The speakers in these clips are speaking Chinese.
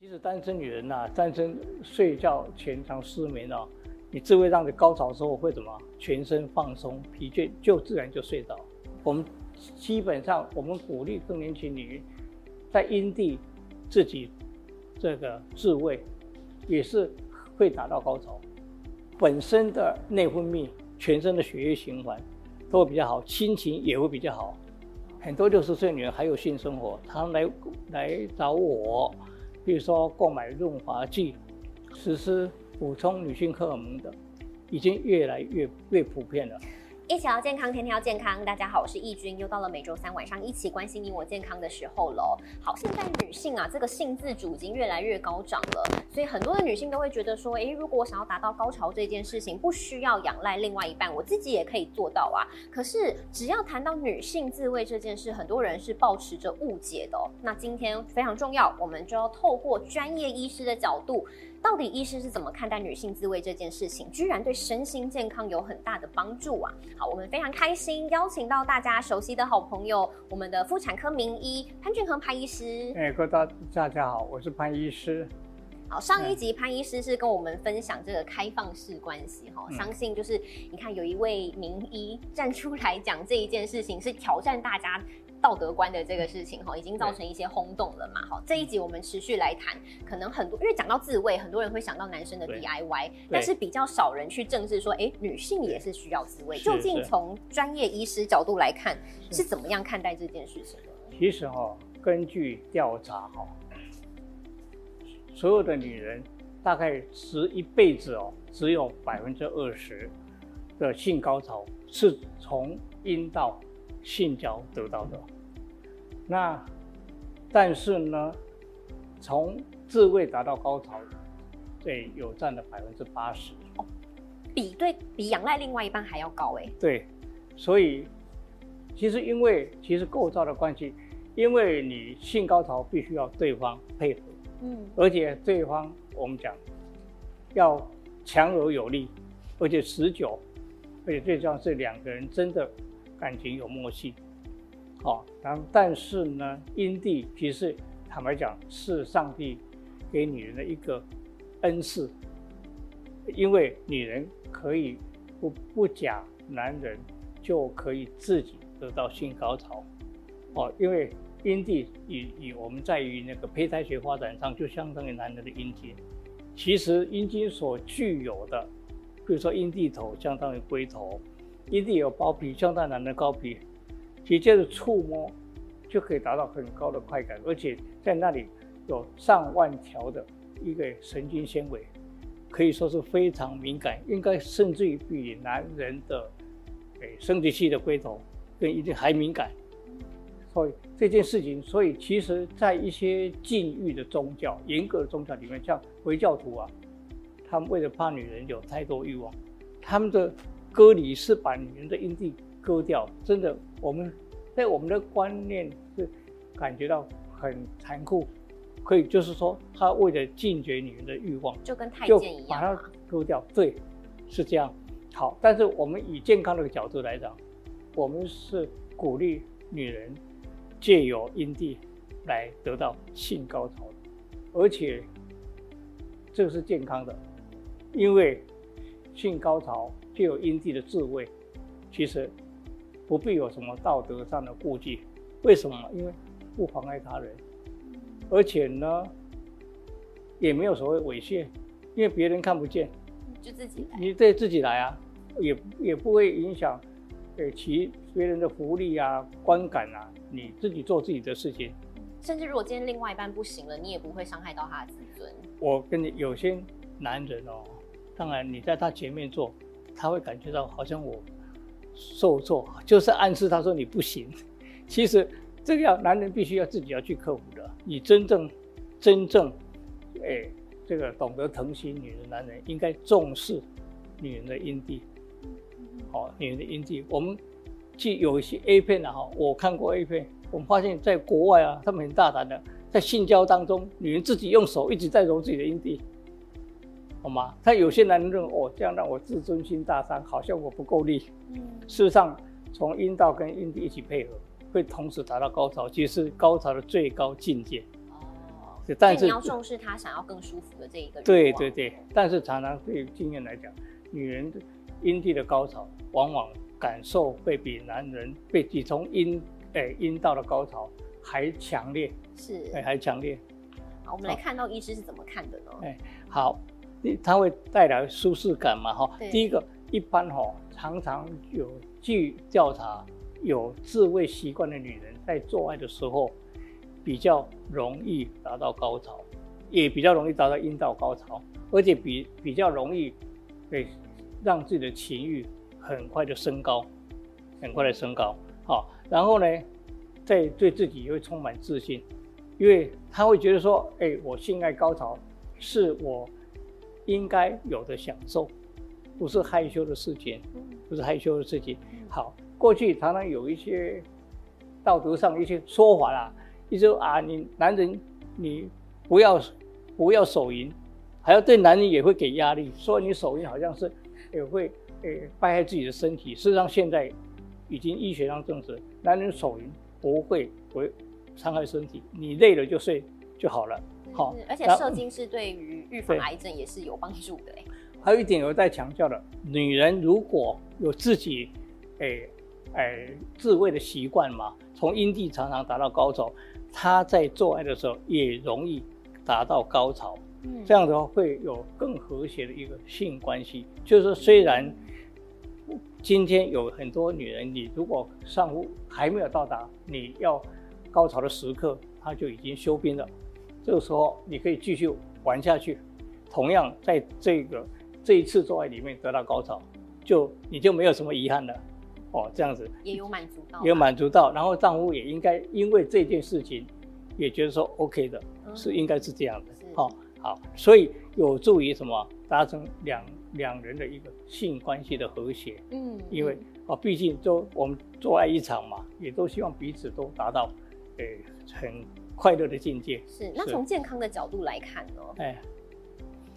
其实单身女人呐、单身睡觉前常失眠哦，你自慰让你高潮的时候会怎么？全身放松，疲倦就自然就睡着。我们基本上我们鼓励更年期女人在阴蒂自己这个自慰，也是会达到高潮。本身的内分泌、全身的血液循环都会比较好，心情也会比较好。很多六十岁女人还有性生活，她来来找我。比如说购买润滑剂，实施补充女性荷尔蒙的，已经越来越越普遍了。一起聊健康，天天要健康。大家好，我是易君，又到了每周三晚上一起关心你我健康的时候喽。好，现在女性啊，这个性自主已经越来越高涨了，所以很多的女性都会觉得说，诶，如果我想要达到高潮这件事情，不需要仰赖另外一半，我自己也可以做到啊。可是只要谈到女性自慰这件事，很多人是抱持着误解的。那今天非常重要，我们就要透过专业医师的角度。到底医师是怎么看待女性自慰这件事情？居然对身心健康有很大的帮助啊！好，我们非常开心邀请到大家熟悉的好朋友，我们的妇产科名医潘俊恒潘医师。哎，各位大大家好，我是潘医师。好，上一集潘医师是跟我们分享这个开放式关系哈，嗯相信就是你看有一位名医站出来讲这一件事情，是挑战大家道德观的这个事情哈，已经造成一些轰动了嘛。好，这一集我们持续来谈，可能很多因为讲到自慰，很多人会想到男生的 DIY，但是比较少人去正视说，哎，女性也是需要自慰。究竟从专业医师角度来看，是是怎么样看待这件事情的？其实哈、根据调查哈、所有的女人大概十一辈子哦，只有百分之二十的性高潮是从阴道性交得到的。那但是呢，从自慰达到高潮，对，有占了百分之八十。比对比仰赖另外一半还要高哎。对，所以其实因为其实构造的关系，因为你性高潮必须要对方配合，嗯，而且对方我们讲要强而有力，而且持久，而且最重要是两个人真的感情有默契。好、然后但是呢，阴蒂其实坦白讲是上帝给女人的一个恩赐，因为女人可以不不假男人就可以自己得到性高潮，哦，因为阴蒂与与我们在于那个胚胎学发展上就相当于男人的阴茎，其实阴茎所具有的，比如说阴蒂头相当于龟头，一定有包皮相当于男的高皮，直接的触摸就可以达到很高的快感，而且在那里有上万条的一个神经纤维，可以说是非常敏感，应该甚至于比男人的诶生殖器的龟头更一定还敏感。所以这件事情，所以其实，在一些禁欲的宗教、严格的宗教里面，像回教徒啊，他们为了怕女人有太多欲望，他们的割礼是把女人的阴蒂割掉。真的，我们在我们的观念是感觉到很残酷，可以就是说，他为了禁绝女人的欲望，就跟太就监一把它。割掉。对，是这样。好，但是我们以健康的角度来讲，我们是鼓励女人借由阴蒂来得到性高潮，而且这个是健康的，因为性高潮借由阴蒂的智慧，其实不必有什么道德上的顾忌。为什么？因为不妨碍他人，而且呢，也没有所谓猥亵，因为别人看不见。就自己来。你对自己来啊，也也不会影响，呃，其别人的福利啊、观感啊，你自己做自己的事情。甚至如果今天另外一半不行了，你也不会伤害到他的自尊。我跟你有些男人哦，当然你在他前面做，他会感觉到好像我受挫，就是暗示他说你不行。其实这个要男人必须要自己要去克服的。你真正真正，哎，这个懂得疼惜女人的男人，应该重视女人的阴蒂。好、女人的阴蒂，我们去有一些 A 片啊，哈，我看过 A 片，我们发现在国外啊，他们很大胆的，在性交当中，女人自己用手一直在揉自己的阴蒂，好吗？他有些男人认为，哦，这样让我自尊心大伤，好像我不够力。嗯，事实上，从阴道跟阴蒂一起配合，会同时达到高潮，其实是高潮的最高境界。哦，但是你要重视他想要更舒服的这一个对对对，但是常常对经验来讲，女人的阴蒂的高潮往往感受会比男人被比从阴诶阴道的高潮还强烈，是。哎还强烈。好，我们来看到医师是怎么看的呢？哎好，你它会带来舒适感嘛？哈，第一个一般哈、常常有据调查，有自慰习惯的女人在做爱的时候比较容易达到高潮，也比较容易达到阴道高潮，而且比比较容易对让自己的情欲很快的升高，很快的升高。好，然后呢，在对自己也会充满自信，因为他会觉得说，哎，我性爱高潮是我应该有的享受，不是害羞的事情，嗯不是害羞的事情。嗯好，过去常常有一些道德上一些说法啦，一说啊，你男人你不要不要手淫，还要对男人也会给压力，说你手淫好像是也会诶败害自己的身体。事实上，现在已经医学上证实，男人手淫不会不会伤害身体，你累了就睡就好了。而且射精是对于预防癌症也是有帮助的哎。还有一点有在强调的，女人如果有自己，诶、诶、自慰的习惯嘛，从阴蒂常常达到高潮，她在做爱的时候也容易达到高潮。嗯这样的话会有更和谐的一个性关系。就是说，虽然今天有很多女人，你如果上午还没有到达你要高潮的时刻，她就已经休兵了。这个时候你可以继续玩下去，同样在这个这一次做爱里面得到高潮，就你就没有什么遗憾了。哦，这样子也有满足到，也有满足到，然后丈夫也应该因为这件事情也觉得说 OK 的，嗯是应该是这样的是。好、好，所以有助于什么达成两两人的一个性关系的和谐。嗯，因为嗯哦，毕竟都我们做爱一场嘛，也都希望彼此都达到，诶、很快乐的境界。是那是。从健康的角度来看呢，哎，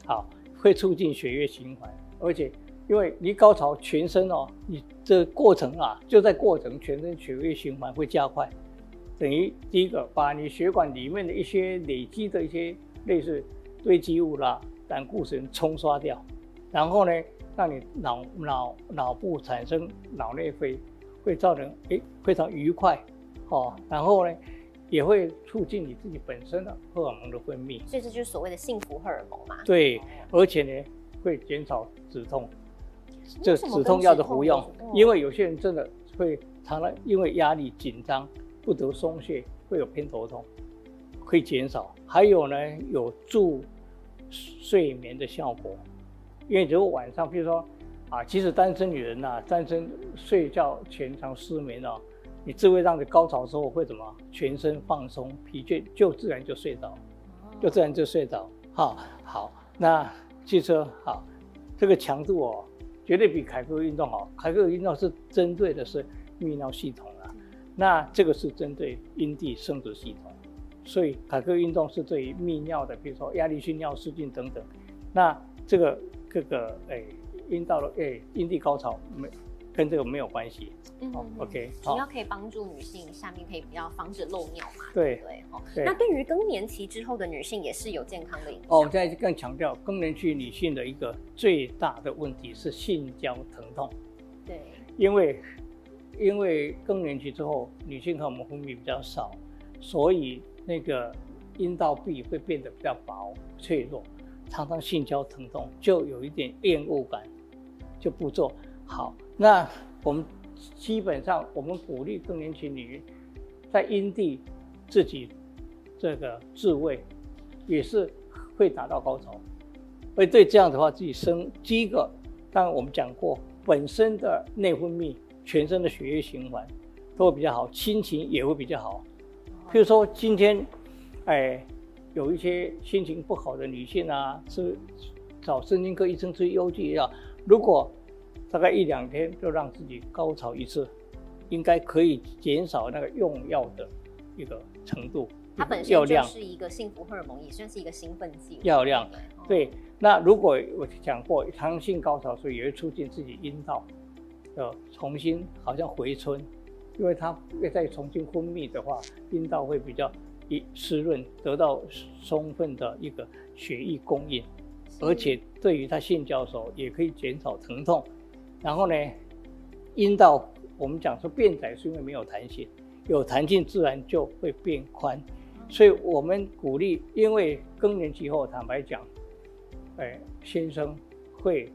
好，会促进血液循环，而且因为你高潮，全身哦，你这过程啊，就在过程，全身血液循环会加快，等于第一个把你血管里面的一些累积的一些类似堆积物啦、胆固醇冲刷掉，然后呢，让你脑脑脑部产生脑内啡，会造成诶非常愉快。哦，然后呢，也会促进你自己本身的荷尔蒙的分泌。所以这就是所谓的幸福荷尔蒙嘛。对哦，而且呢会减少止痛，这止痛药的服用因为有些人真的会常常因为压力紧张不得松懈，会有偏头痛，可以减少。还有呢，有助睡眠的效果，因为如果晚上，比如说啊，即使单身女人呐、单身睡觉前常失眠哦，你智慧让你高潮时候会怎么？全身放松，疲倦就自然就睡着。就自然就睡着。好，好，那汽车好，这个强度哦，绝对比凯格运动好。凯格运动是针对的是泌尿系统啊，那这个是针对阴蒂生殖系统，所以凯格运动是对于泌尿的，比如说压力性尿失禁等等。那这个这个诶，阴道的诶阴蒂高潮没跟这个没有关系。好嗯，OK，主要可以帮助女性下面可以比较防止漏尿嘛，对对？哦，那对于更年期之后的女性也是有健康的影响。哦，我现在更强调更年期女性的一个最大的问题是性交疼痛，对，因为因为更年期之后，女性荷尔蒙分泌比较少，所以那个阴道壁会变得比较薄脆弱，常常性交疼痛，就有一点厌恶感，就不做好。那我们基本上我们鼓励更年期女人在阴蒂自己这个自慰，也是会达到高潮。会对这样的话，自己生第一个，当然我们讲过，本身的内分泌、全身的血液循环都会比较好，心情也会比较好。譬如说今天，哎，有一些心情不好的女性啊，是找神经科医生吃优剂药，如果大概一两天就让自己高潮一次，应该可以减少那个用药的一个程度，它本身就。是一个幸福荷尔蒙，也算是一个兴奋剂。药量对，那如果我讲过，长性高潮，所以也会促进自己阴道的重新好像回春，因为它再重新分泌的话，阴道会比较一湿润，得到充分的一个血液供应，而且对于他性交的时候也可以减少疼痛。然后呢，阴道我们讲说变窄是因为没有弹性，有弹性自然就会变宽。所以我们鼓励，因为更年期后，坦白讲，哎，先生会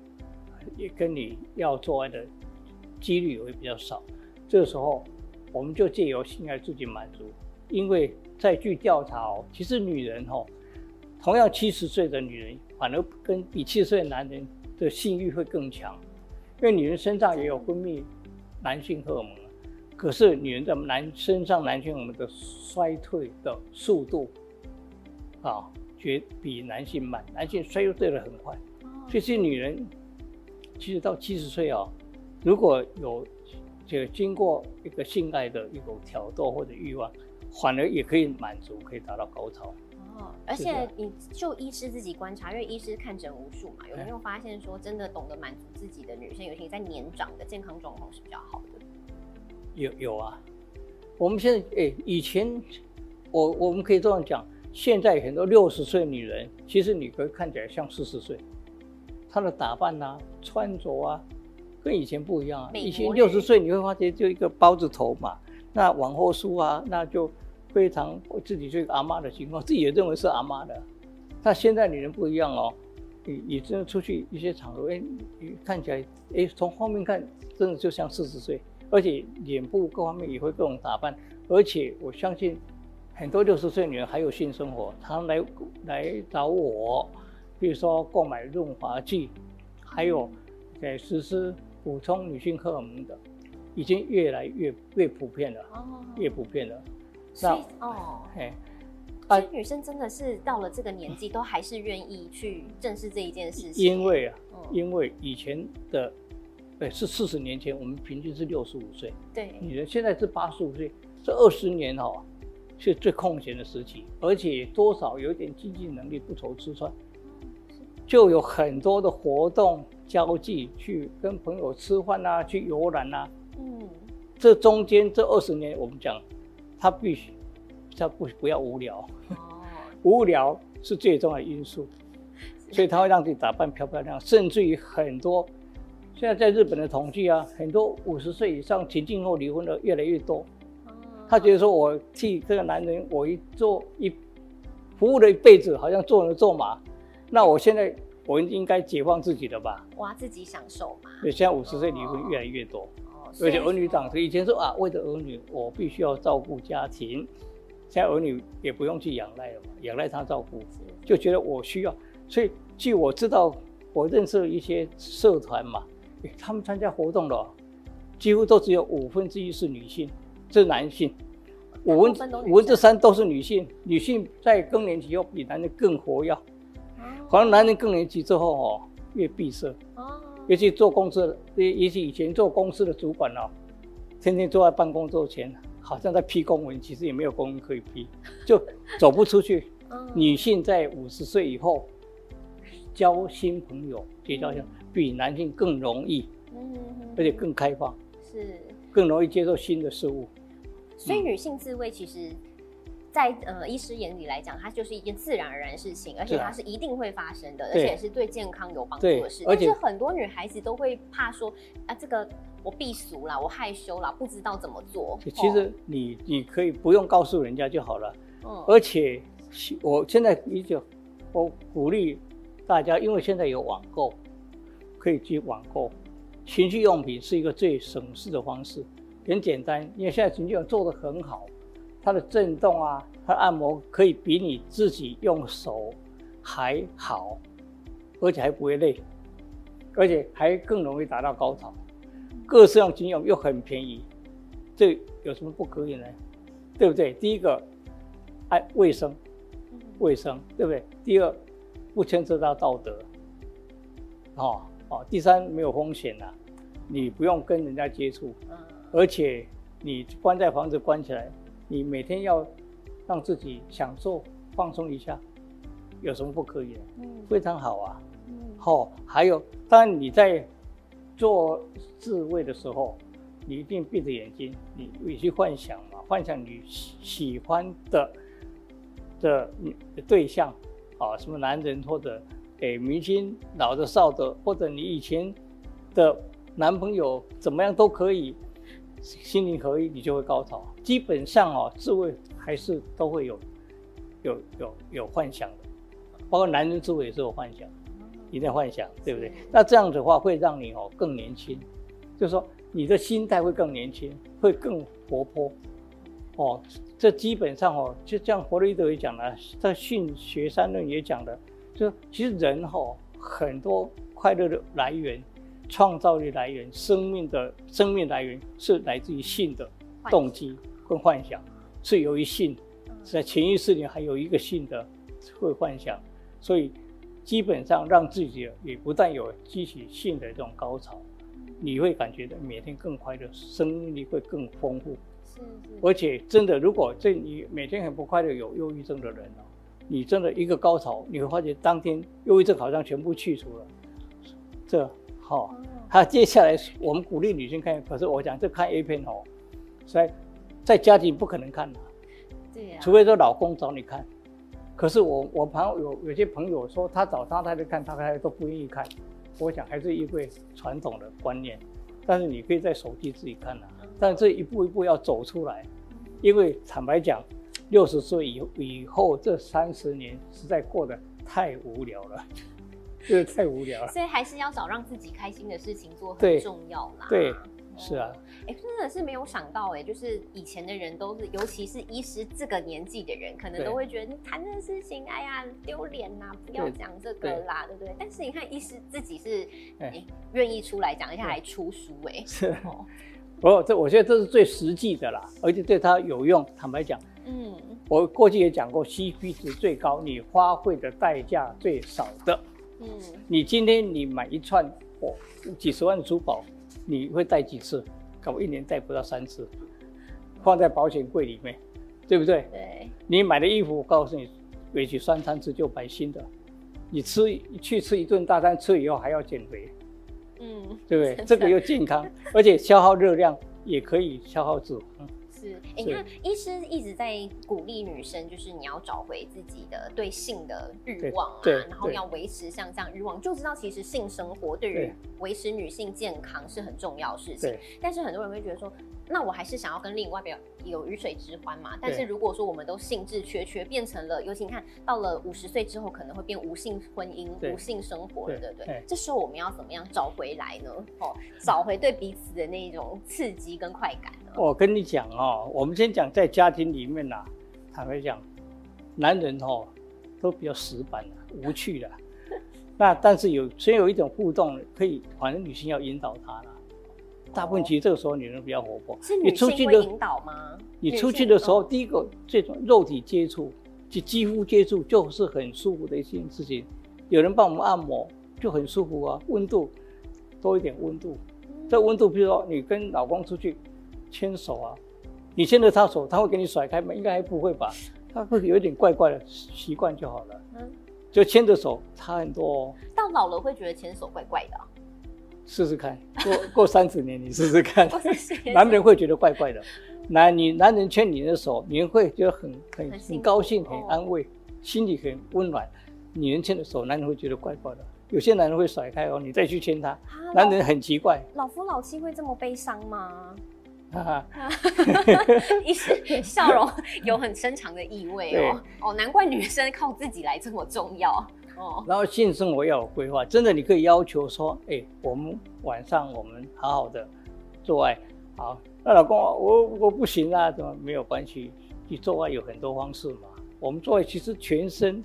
也跟你要做爱的几率也会比较少。这个时候，我们就借由性爱自己满足。因为在据调查哦，其实女人哦，同样七十岁的女人，反而跟比七十岁的男人的性欲会更强，因为女人身上也有分泌男性荷尔蒙，可是女人的男身上男性荷尔蒙的衰退的速度，啊，绝比男性慢，男性衰退的很快，所以女人其实到七十岁啊，如果有就经过一个性爱的一种挑逗或者欲望。反而也可以满足，可以达到高潮。哦，而且你就医师自己观察，因为医师看诊无数嘛，有没有发现说真的懂得满足自己的女生，尤其在年长的健康状况是比较好的？有有啊，我们现在哎，以前我我们可以这样讲，现在很多六十岁女人，其实你可以看起来像四十岁，她的打扮啊、穿着啊，跟以前不一样啊。以前六十岁你会发现就一个包子头嘛，那往后梳啊，那就。非常我自己是阿妈的情况，自己也认为是阿妈的。那现在女人不一样哦，你你真的出去一些场合，哎，你看起来，哎，从后面看真的就像四十岁，而且脸部各方面也会各种打扮，而且我相信很多六十岁女人还有性生活，她来来找我，比如说购买润滑剂，还有在实施补充女性荷尔蒙的，已经越来越越普遍了，越普遍了。所以哦，嘿，所以女生真的是到了这个年纪，都还是愿意去正视这一件事情。因为啊，因为以前的，对，是四十年前，我们平均是六十五岁，对，女人现在是八十五岁，这二十年哦，是最空闲的时期，而且多少有点经济能力，不愁吃穿，就有很多的活动交际，去跟朋友吃饭啊，去游览啊，嗯，这中间这二十年，我们讲。他必须，他不不要无聊，无聊是最重要的因素，所以他会让自己打扮漂漂亮，甚至于很多，现在在日本的统计啊，很多五十岁以上停经后离婚的越来越多。他觉得说，我替这个男人，我一做一服务了一辈子，好像做人做马，那我现在我应该解放自己的吧？哇，自己享受嘛。对，现在五十岁离婚越来越多。而且儿女长成，以前说啊，为了儿女，我必须要照顾家庭。现在儿女也不用去仰赖了嘛，仰赖他照顾，就觉得我需要。所以，据我知道，我认识一些社团嘛，他们参加活动的，几乎都只有五分之一是女性，是男性，五分五分之三都是女性。女性在更年期后比男人更活跃，好像男人更年期之后哦，越闭塞。尤其做公司的，尤其以前做公司的主管哦，天天坐在办公桌前，好像在批公文，其实也没有公文可以批，就走不出去。女性在五十岁以后交新朋友、结交，比男性更容易，而且更开放，是更容易接受新的事物。所以女性自慰其实。在呃医师眼里来讲，它就是一件自然而然的事情，而且它是一定会发生的，而且是对健康有帮助的事。但是很多女孩子都会怕说啊，这个我避俗啦，我害羞啦，不知道怎么做。其实你你可以不用告诉人家就好了。嗯。而且我现在依旧，我鼓励大家，因为现在有网购，可以去网购情趣用品，是一个最省事的方式，很简单。因为现在情趣用做的很好。它的震动啊，它按摩可以比你自己用手还好，而且还不会累，而且还更容易达到高潮。各式样经用又很便宜，这有什么不可以呢？对不对？第一个，爱卫生，卫生，对不对？第二，不牵涉到道德，哦哦。第三，没有风险呐，你不用跟人家接触，而且你关在房子关起来。你每天要让自己享受放松一下，有什么不可以的？嗯，非常好啊。嗯，好，还有，当然你在做自慰的时候，你一定闭着眼睛，你你去幻想嘛，幻想你喜喜欢的的对象，啊，什么男人或者诶明星，老的少的，或者你以前的男朋友怎么样都可以，心灵合一，你就会高潮。基本上哦，智慧还是都会有有有有幻想的，包括男人自慰也是有幻想，你在幻想，对不对？那这样子的话会让你哦更年轻，就是说你的心态会更年轻，会更活泼，哦。这基本上哦，就像弗洛伊德也讲了，在性学三论也讲的，就其实人哦很多快乐的来源、创造力来源、生命的生命来源是来自于性的动机跟幻想，是由于性，在潜意识里还有一个性的会幻想，所以基本上让自己也不但有激起性的这种高潮，你会感觉到每天更快乐，生命力会更丰富。是而且真的，如果这你每天很不快乐，有忧郁症的人哦，你真的一个高潮，你会发觉当天忧郁症好像全部去除了。这好，他接下来我们鼓励女性看，可是我讲这看 A 片哦，在在家庭不可能看的，对呀，除非说老公找你看。可是我我朋友有有些朋友说他找他太太看，他太太都不愿意看。我想还是因为传统的观念，但是你可以在手机自己看啊。但这一步一步要走出来，因为坦白讲，六十岁以以后这三十年实在过得太无聊了，就是太无聊了。所以还是要找让自己开心的事情做，很重要啦。对。是啊，哎，真的是没有想到哎，就是以前的人都是，尤其是医师这个年纪的人，可能都会觉得你谈这个事情，哎呀丢脸呐，不要讲这个啦，对不对？但是你看医师自己是哎愿意出来讲，一下还出书哎，是哦。不，这我觉得这是最实际的啦，而且对他有用。坦白讲，嗯，我过去也讲过，CP 值最高，你花费的代价最少的。嗯，你今天你买一串哦几十万珠宝。你会戴几次？可我一年戴不到三次，放在保险柜里面，对不对？对。你买的衣服，我告诉你，回去三餐次就买新的。你吃去吃一顿大餐，吃以后还要减肥，嗯，对不对？这个又健康，而且消耗热量也可以消耗脂肪。是，你看，医师一直在鼓励女生，就是你要找回自己的对性的欲望啊，然后要维持像这样欲望，就知道其实性生活对于维持女性健康是很重要的事情。但是很多人会觉得说。那我还是想要跟另外表有鱼水之欢嘛。但是如果说我们都兴致缺缺，变成了，尤其你看到了五十岁之后，可能会变无性婚姻、无性生活了，对不对？这时候我们要怎么样找回来呢？哦，找回对彼此的那种刺激跟快感呢？我跟你讲哦，我们先讲在家庭里面呐，坦白讲，男人哦都比较死板的、无趣的。那但是有虽然有一种互动，可以，反正女性要引导他了。大部分其实这个时候女人比较活泼，是女性会引导吗？你出去的时候，第一个这种肉体接触，就肌肤接触，就是很舒服的一件事情。有人帮我们按摩就很舒服啊，温度多一点温度。这温度，比如说你跟老公出去牵手啊，你牵着他手，他会给你甩开吗？应该还不会吧？他会有一点怪怪的，习惯就好了。嗯，就牵着手差很多哦。到老了会觉得牵手怪怪的。试试看，过过三十年你试试看，男人会觉得怪怪的。男你男人牵你的手，你会觉得很很很高兴，很安慰，心里很温暖。女人牵的手，男人会觉得怪怪的。有些男人会甩开哦，你再去牵他，男人很奇怪。老夫老妻会这么悲伤吗？哈哈，一 是笑容有很深长的意味哦。哦，难怪女生靠自己来这么重要哦。然后性生活要有规划，真的你可以要求说，哎，我们晚上我们好好的做爱，好，那老公我我不行啊，怎么没有关系？你做爱有很多方式嘛，我们做爱其实全身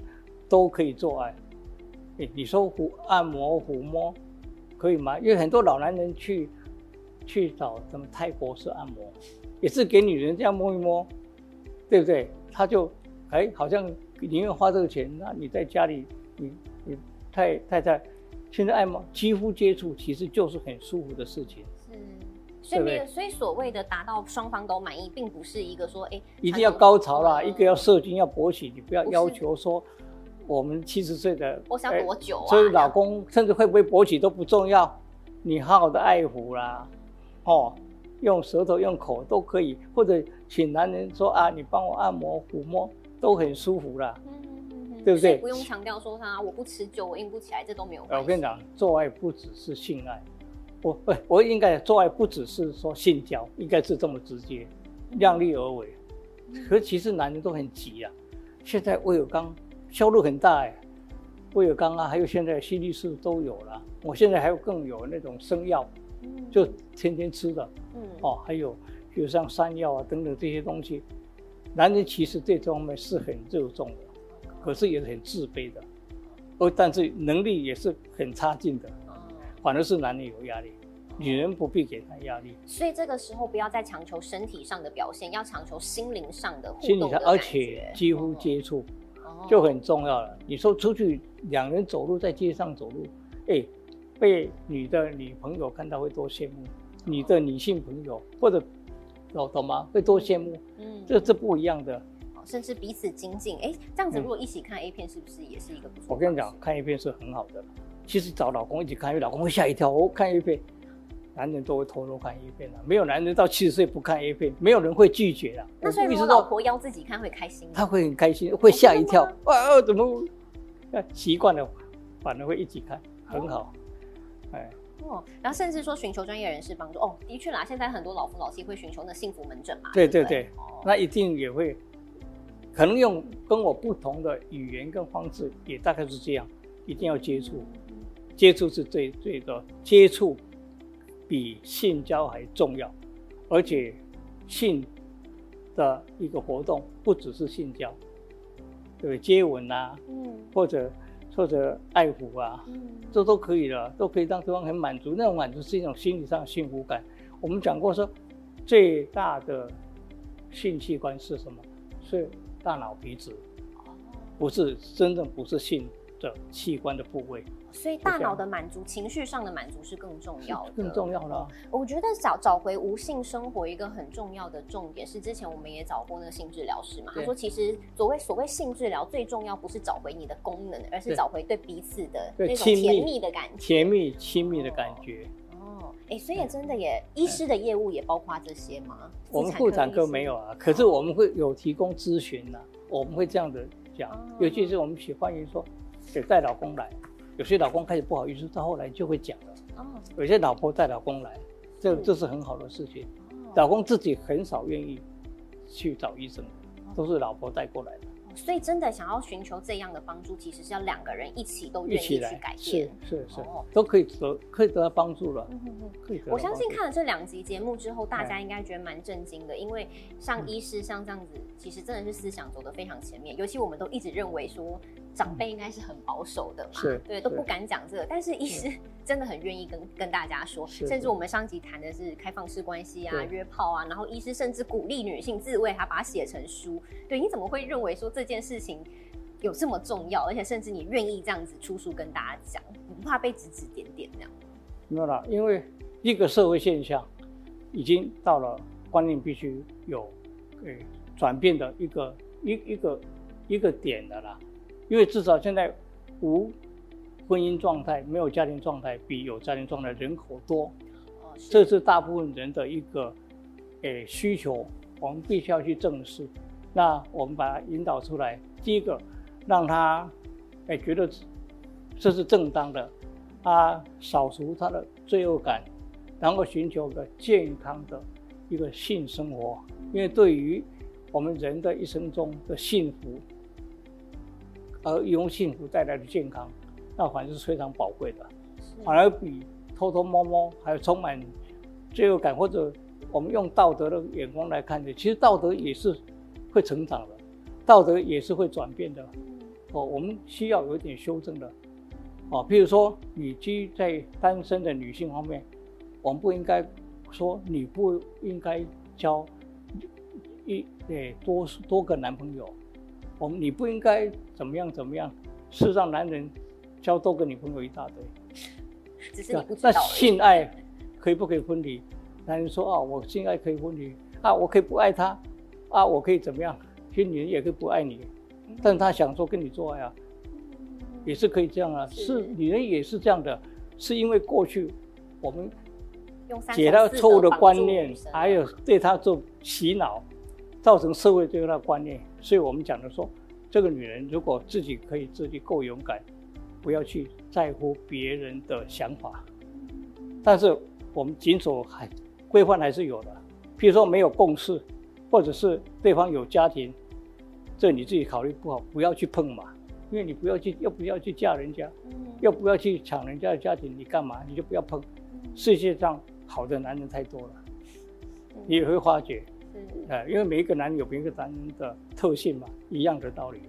都可以做爱，哎，你说抚按摩抚摸可以吗？因为很多老男人去去找什么泰国式按摩，也是给女人这样摸一摸，对不对？他就哎好像宁愿花这个钱，那你在家里。你你太太太，现在爱摩肌肤接触其实就是很舒服的事情，是，所以没有，所以所谓的达到双方都满意，并不是一个说，哎，一定要高潮啦，一个要射精要勃起，你不要要求说，我们七十岁的，我想多久啊？所以老公甚至会不会勃起都不重要，你好好的爱护啦，哦，用舌头用口都可以，或者请男人说啊，你帮我按摩抚摸，都很舒服啦。对不对？不用强调说他我不持久我硬不起来，这都没有关系。我跟你讲，做爱不只是性爱，我不，我应该做爱不只是说性交，应该是这么直接，量力而为。可是其实男人都很急啊，现在威尔刚销路很大哎，威尔刚啊，还有现在西力士都有了，我现在还有更有那种生药，嗯就天天吃的嗯哦，还有比如像山药啊等等这些东西，男人其实对这方面是很热衷的，可是也是很自卑的，而，但是能力也是很差劲的。哦反而是男人有压力，女人不必给他压力。所以这个时候不要再强求身体上的表现，要强求心灵上的互心理上，动的而且觉几乎接触哦就很重要了。你说出去两人走路在街上走路，哎，被你的女朋友看到会多羡慕，你的女性朋友或者懂懂吗？会多羡慕，嗯这这不一样的。哦甚至彼此精进。哎，这样子嗯如果一起看 A 片，是不是也是一个不错？我跟你讲，，看 A 片是很好的。其实找老公一起看，因为老公会吓一跳。哦看 A 片，男人都会偷偷看 A 片的，没有男人到七十岁不看 A 片，没有人会拒绝的。那所以如我意识到果老婆邀自己看会开心吗？他会很开心，会吓一跳 哇、啊，怎么？那习惯了，反而会一起看，很好。哎，哦，然后甚至说寻求专业人士帮助。哦，的确啦，现在很多老夫老妻会寻求那幸福门诊嘛。对对不对那一定也会，可能用跟我不同的语言跟方式，也大概是这样，一定要接触，接触是最最的，接触比性交还重要，而且性的一个活动不只是性交，对不对？接吻啊，嗯或者或者爱抚啊，嗯这都可以的，都可以让对方很满足。那种满足是一种心理上的幸福感。我们讲过说，最大的性器官是什么？是大脑皮质，不是真正不是性的器官的部位，所以大脑的满足、情绪上的满足是更重要的。更重要了。我觉得找找回无性生活一个很重要的重点是，之前我们也找过那个性治疗师嘛，他说其实所谓所谓性治疗最重要不是找回你的功能，而是找回对彼此的对那种甜蜜的感觉。甜蜜亲密的感觉。哦，哎，所以真的也，医师的业务也包括这些吗？我们妇妇产科没有啊，可是我们会有提供咨询呐，我们会这样的讲哦，尤其是我们喜欢于说，给带老公来，有些老公开始不好意思，到后来就会讲了。哦，有些老婆带老公来，这是这是很好的事情。哦。老公自己很少愿意去找医生，都是老婆带过来的，所以真的想要寻求这样的帮助，其实是要两个人一起都愿意去改，是变。是是哦，都可以得可以得到帮助了，嗯嗯嗯。可以我相信看了这两集节目之后，大家哎。应该觉得蛮震惊的，因为像嗯医师像这样子，其实真的是思想走得非常前面。尤其我们都一直认为说长辈应该是很保守的嘛，是对，都不敢讲这个。但是医师 真的很愿意跟跟大家说，甚至我们上集谈的是开放式关系啊、对约炮啊，然后医师甚至鼓励女性自慰，还把它写成书。对，你怎么会认为说这件事情？有这么重要，而且甚至你愿意这样子出书跟大家讲，你不怕被指指点点那样？没有啦，因为一个社会现象已经到了观念必须有诶转变的一个一一个一个点的啦，因为至少现在无婚姻状态、没有家庭状态比有家庭状态人口多，哦，是。这是大部分人的一个诶需求，我们必须要去正视。那我们把它引导出来，第一个让他诶觉得这是正当的，他扫除他的罪恶感，然后寻求个健康的一个性生活，因为对于我们人的一生中的幸福，而用幸福带来的健康，那反正是非常宝贵的。反而比偷偷摸摸还有充满罪恶感，或者我们用道德的眼光来看的，其实道德也是会成长的，道德也是会转变的。哦，我们需要有一点修正的。哦，譬如说，你基于在单身的女性方面，我们不应该说你不应该交一诶多多个男朋友，我们你不应该怎么样怎么样，是让男人交多个女朋友一大堆。那。性爱可以不可以分离？男人说啊，我性爱可以分离啊，我可以不爱他啊，我可以怎么样？其实女人也可以不爱你，但他想说跟你做爱啊，也是可以这样啊。是是女人也是这样的，是因为过去我们解他错误的观念，还有对他做洗脑，造成社会对他的观念所以我们讲的说，这个女人如果自己可以自己够勇敢，不要去在乎别人的想法。但是我们谨守还规范还是有的，譬如说没有共识，或者是对方有家庭，这你自己考虑不好，不要去碰嘛，因为你不要去，又不要去嫁人家，又不要去抢人家的家庭，你干嘛？你就不要碰。世界上好的男人太多了，你也会发觉，哎，因为每一个男人有每一个男人的特性嘛，一样的道理，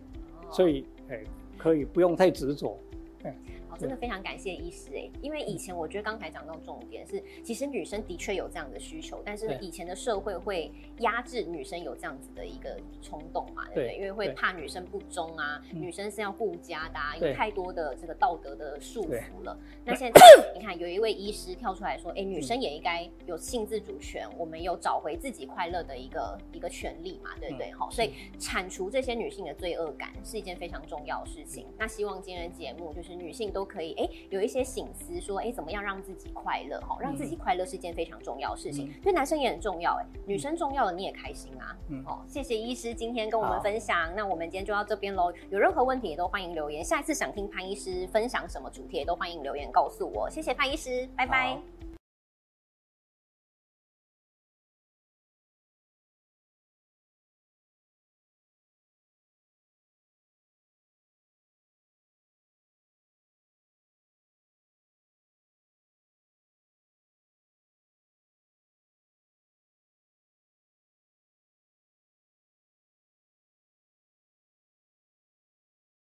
所以哎，可以不用太执着，哎。真的非常感谢医师哎，因为以前我觉得刚才讲到重点是，其实女生的确有这样的需求，但是以前的社会会压制女生有这样子的一个冲动嘛，对不对？因为会怕女生不忠啊，女生是要顾家的，啊有太多的这个道德的束缚了。那现在 你看，有一位医师跳出来说，哎，女生也应该有性自主权，我们有找回自己快乐的一个一个权利嘛，对不对？好，所以铲除这些女性的罪恶感是一件非常重要的事情。那希望今天的节目就是女性都。都可以哎，有一些醒思，说哎，怎么样让自己快乐？哈，让自己快乐是一件非常重要的事情，对男生也很重要哎，女生重要了你也开心啊。嗯，哦，谢谢医师今天跟我们分享，那我们今天就到这边喽。有任何问题也都欢迎留言，下一次想听潘医师分享什么主题，也都欢迎留言告诉我。谢谢潘医师，拜拜。